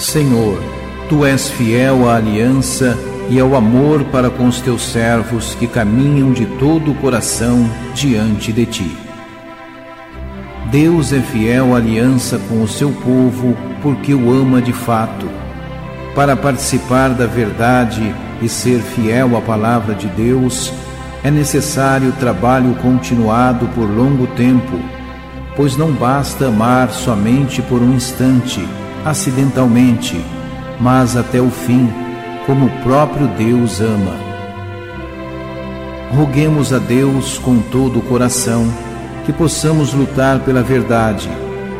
Senhor, tu és fiel à aliança e ao amor para com os teus servos que caminham de todo o coração diante de ti. Deus é fiel à aliança com o seu povo porque o ama de fato. Para participar da verdade e ser fiel à palavra de Deus, é necessário trabalho continuado por longo tempo, pois não basta amar somente por um instante, acidentalmente, mas até o fim, como o próprio Deus ama. Roguemos a Deus com todo o coração que possamos lutar pela verdade,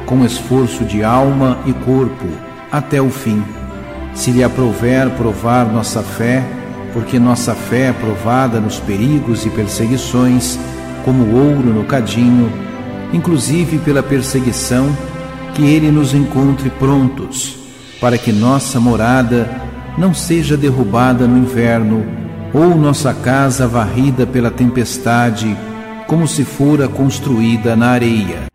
com esforço de alma e corpo, até o fim. Se lhe aprouver provar nossa fé, porque nossa fé é provada nos perigos e perseguições, como ouro no cadinho, inclusive pela perseguição, que ele nos encontre prontos, para que nossa morada não seja derrubada no inverno, ou nossa casa varrida pela tempestade, como se fora construída na areia.